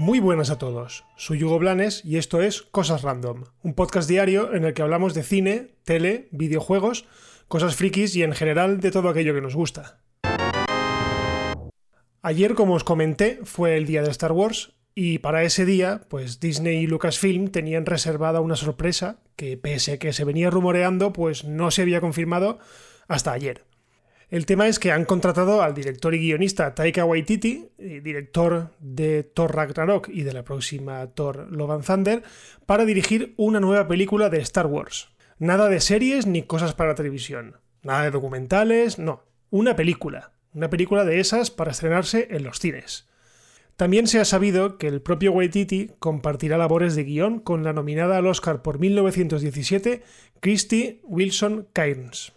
Muy buenas a todos, soy Hugo Blanes y esto es Cosas Random, un podcast diario en el que hablamos de cine, tele, videojuegos, cosas frikis y en general de todo aquello que nos gusta. Ayer, como os comenté, fue el día de Star Wars y para ese día, pues Disney y Lucasfilm tenían reservada una sorpresa que pese a que se venía rumoreando, pues no se había confirmado hasta ayer. El tema es que han contratado al director y guionista Taika Waititi, eh, director de Thor Ragnarok y de la próxima Thor Love and Thunder, para dirigir una nueva película de Star Wars. Nada de series ni cosas para televisión. Nada de documentales, no. Una película. Una película de esas para estrenarse en los cines. También se ha sabido que el propio Waititi compartirá labores de guion con la nominada al Oscar por 1917, Christy Wilson Cairns.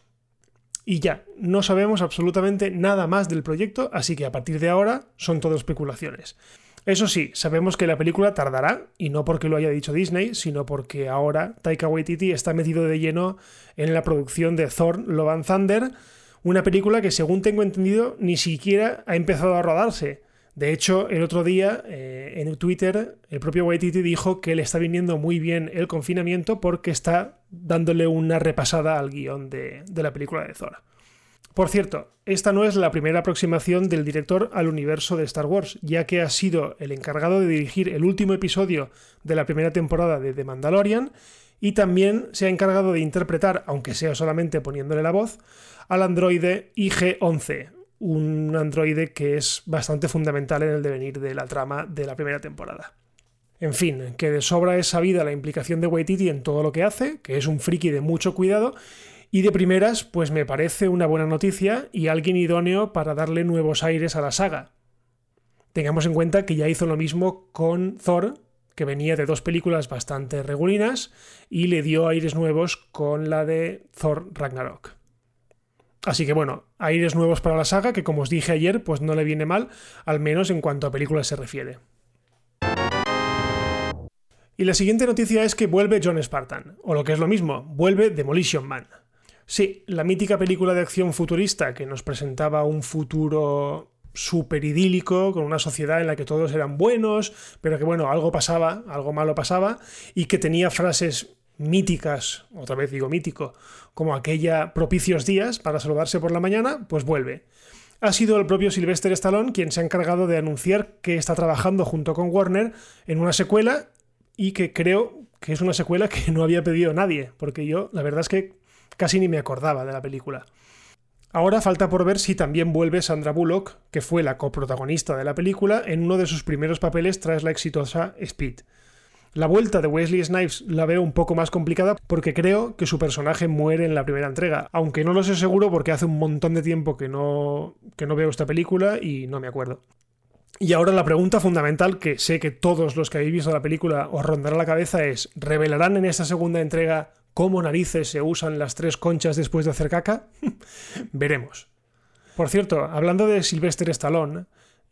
Y ya, no sabemos absolutamente nada más del proyecto, así que a partir de ahora son todo especulaciones. Eso sí, sabemos que la película tardará, y no porque lo haya dicho Disney, sino porque ahora Taika Waititi está metido de lleno en la producción de Thor Love and Thunder, una película que según tengo entendido ni siquiera ha empezado a rodarse. De hecho, el otro día eh, en Twitter el propio Waititi dijo que le está viniendo muy bien el confinamiento porque está dándole una repasada al guion de, de la película de Thor. Por cierto, esta no es la primera aproximación del director al universo de Star Wars, ya que ha sido el encargado de dirigir el último episodio de la primera temporada de The Mandalorian y también se ha encargado de interpretar, aunque sea solamente poniéndole la voz, al androide IG-11, un androide que es bastante fundamental en el devenir de la trama de la primera temporada. En fin, que de sobra es sabida la implicación de Waititi en todo lo que hace, que es un friki de mucho cuidado, y de primeras, pues me parece una buena noticia y alguien idóneo para darle nuevos aires a la saga. Tengamos en cuenta que ya hizo lo mismo con Thor, que venía de dos películas bastante regulinas, y le dio aires nuevos con la de Thor Ragnarok. Así que bueno, aires nuevos para la saga que como os dije ayer, pues no le viene mal, al menos en cuanto a películas se refiere. Y la siguiente noticia es que vuelve John Spartan, o lo que es lo mismo, vuelve Demolition Man. Sí, la mítica película de acción futurista que nos presentaba un futuro súper idílico, con una sociedad en la que todos eran buenos, pero que bueno, algo pasaba, algo malo pasaba, y que tenía frases míticas, otra vez digo mítico, como aquella propicios días para saludarse por la mañana, pues vuelve. Ha sido el propio Sylvester Stallone quien se ha encargado de anunciar que está trabajando junto con Warner en una secuela y que creo que es una secuela que no había pedido nadie, porque yo la verdad es que casi ni me acordaba de la película. Ahora falta por ver si también vuelve Sandra Bullock, que fue la coprotagonista de la película, en uno de sus primeros papeles tras la exitosa Speed. La vuelta de Wesley Snipes la veo un poco más complicada porque creo que su personaje muere en la primera entrega, aunque no lo sé seguro porque hace un montón de tiempo que no, que no veo esta película y no me acuerdo. Y ahora la pregunta fundamental que sé que todos los que habéis visto la película os rondará la cabeza es, ¿revelarán en esta segunda entrega cómo narices se usan las tres conchas después de hacer caca? Veremos. Por cierto, hablando de Sylvester Stallone,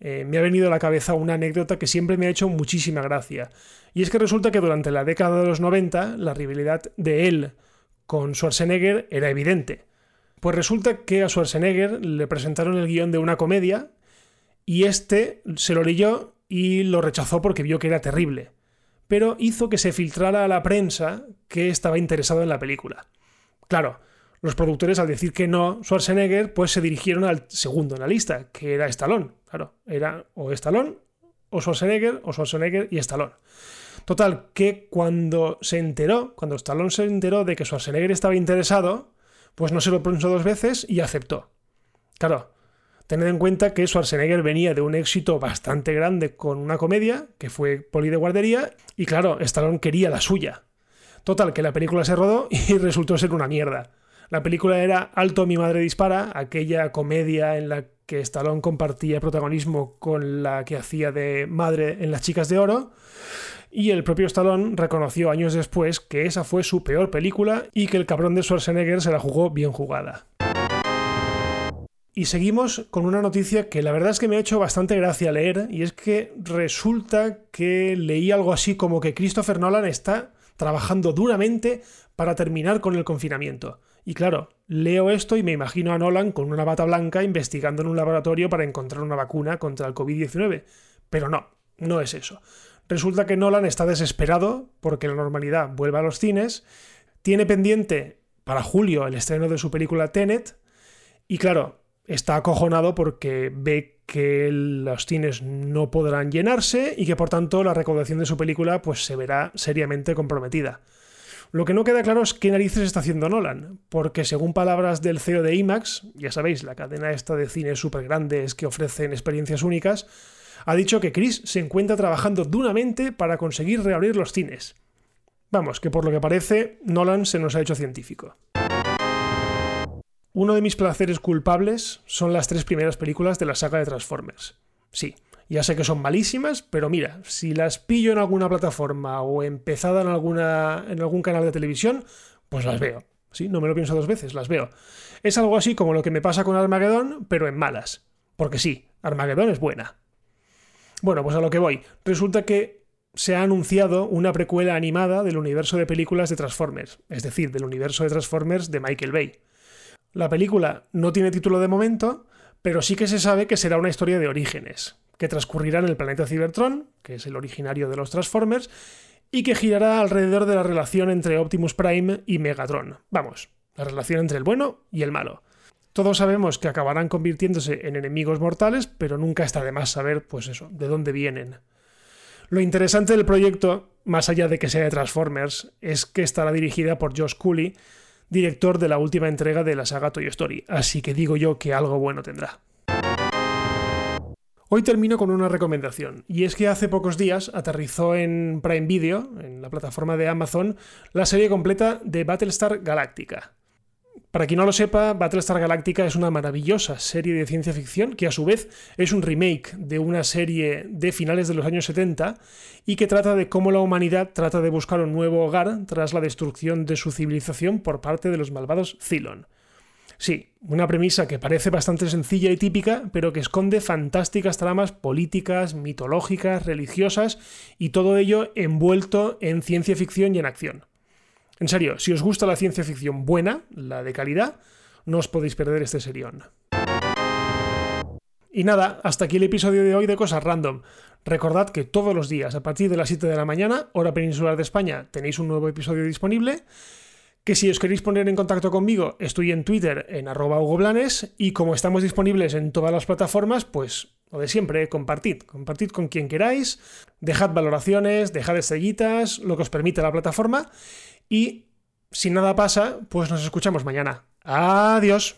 eh, me ha venido a la cabeza una anécdota que siempre me ha hecho muchísima gracia. Y es que resulta que durante la década de los 90 la rivalidad de él con Schwarzenegger era evidente. Pues resulta que a Schwarzenegger le presentaron el guion de una comedia y este se lo leyó y lo rechazó porque vio que era terrible. Pero hizo que se filtrara a la prensa que estaba interesado en la película. Claro, los productores, al decir que no Schwarzenegger, pues se dirigieron al segundo en la lista, que era Stallone. Claro, era o Stallone, o Schwarzenegger, o Schwarzenegger y Stallone. Total, que cuando se enteró, cuando Stallone se enteró de que Schwarzenegger estaba interesado, pues no se lo pensó dos veces y aceptó. Claro, tened en cuenta que Schwarzenegger venía de un éxito bastante grande con una comedia, que fue Poli de Guardería, y claro, Stallone quería la suya. Total, que la película se rodó y resultó ser una mierda. La película era Alto mi madre dispara, aquella comedia en la que Stallone compartía protagonismo con la que hacía de madre en Las Chicas de Oro. Y el propio Stallone reconoció años después que esa fue su peor película y que el cabrón de Schwarzenegger se la jugó bien jugada. Y seguimos con una noticia que la verdad es que me ha hecho bastante gracia leer, y es que resulta que leí algo así como que Christopher Nolan está trabajando duramente para terminar con el confinamiento. Y claro, leo esto y me imagino a Nolan con una bata blanca investigando en un laboratorio para encontrar una vacuna contra el COVID-19. Pero no, no es eso. Resulta que Nolan está desesperado porque la normalidad vuelva a los cines, tiene pendiente para julio el estreno de su película Tenet, y claro, está acojonado porque ve que los cines no podrán llenarse y que por tanto la recaudación de su película pues se verá seriamente comprometida. Lo que no queda claro es qué narices está haciendo Nolan, porque según palabras del CEO de IMAX, ya sabéis, la cadena esta de cines súper grandes que ofrecen experiencias únicas, ha dicho que Chris se encuentra trabajando duramente para conseguir reabrir los cines. Vamos, que por lo que parece, Nolan se nos ha hecho científico. Uno de mis placeres culpables son las tres primeras películas de la saga de Transformers. Sí, ya sé que son malísimas, pero mira, si las pillo en alguna plataforma o empezada en, alguna, en algún canal de televisión, pues las veo. Sí, no me lo pienso dos veces, las veo. Es algo así como lo que me pasa con Armageddon, pero en malas. Porque sí, Armageddon es buena. Bueno, pues a lo que voy. Resulta que se ha anunciado una precuela animada del universo de películas de Transformers, es decir, del universo de Transformers de Michael Bay. La película no tiene título de momento, pero sí que se sabe que será una historia de orígenes, que transcurrirá en el planeta Cybertron, que es el originario de los Transformers, y que girará alrededor de la relación entre Optimus Prime y Megatron. Vamos, la relación entre el bueno y el malo. Todos sabemos que acabarán convirtiéndose en enemigos mortales, pero nunca está de más saber, pues eso, de dónde vienen. Lo interesante del proyecto, más allá de que sea de Transformers, es que estará dirigida por Josh Cooley, director de la última entrega de la saga Toy Story, así que digo yo que algo bueno tendrá. Hoy termino con una recomendación, y es que hace pocos días aterrizó en Prime Video, en la plataforma de Amazon, la serie completa de Battlestar Galactica. Para quien no lo sepa, Battlestar Galactica es una maravillosa serie de ciencia ficción que a su vez es un remake de una serie de finales de los años 70 y que trata de cómo la humanidad trata de buscar un nuevo hogar tras la destrucción de su civilización por parte de los malvados Cylon. Sí, una premisa que parece bastante sencilla y típica, pero que esconde fantásticas tramas políticas, mitológicas, religiosas y todo ello envuelto en ciencia ficción y en acción. En serio, si os gusta la ciencia ficción buena, la de calidad, no os podéis perder este serión. Y nada, hasta aquí el episodio de hoy de Cosas Random. Recordad que todos los días, a partir de las 7 de la mañana, hora peninsular de España, tenéis un nuevo episodio disponible. Que si os queréis poner en contacto conmigo, estoy en Twitter en arroba hugoblanes y como estamos disponibles en todas las plataformas, pues lo de siempre, compartid, compartid con quien queráis, dejad valoraciones, dejad estrellitas, lo que os permite la plataforma y si nada pasa, pues nos escuchamos mañana. Adiós.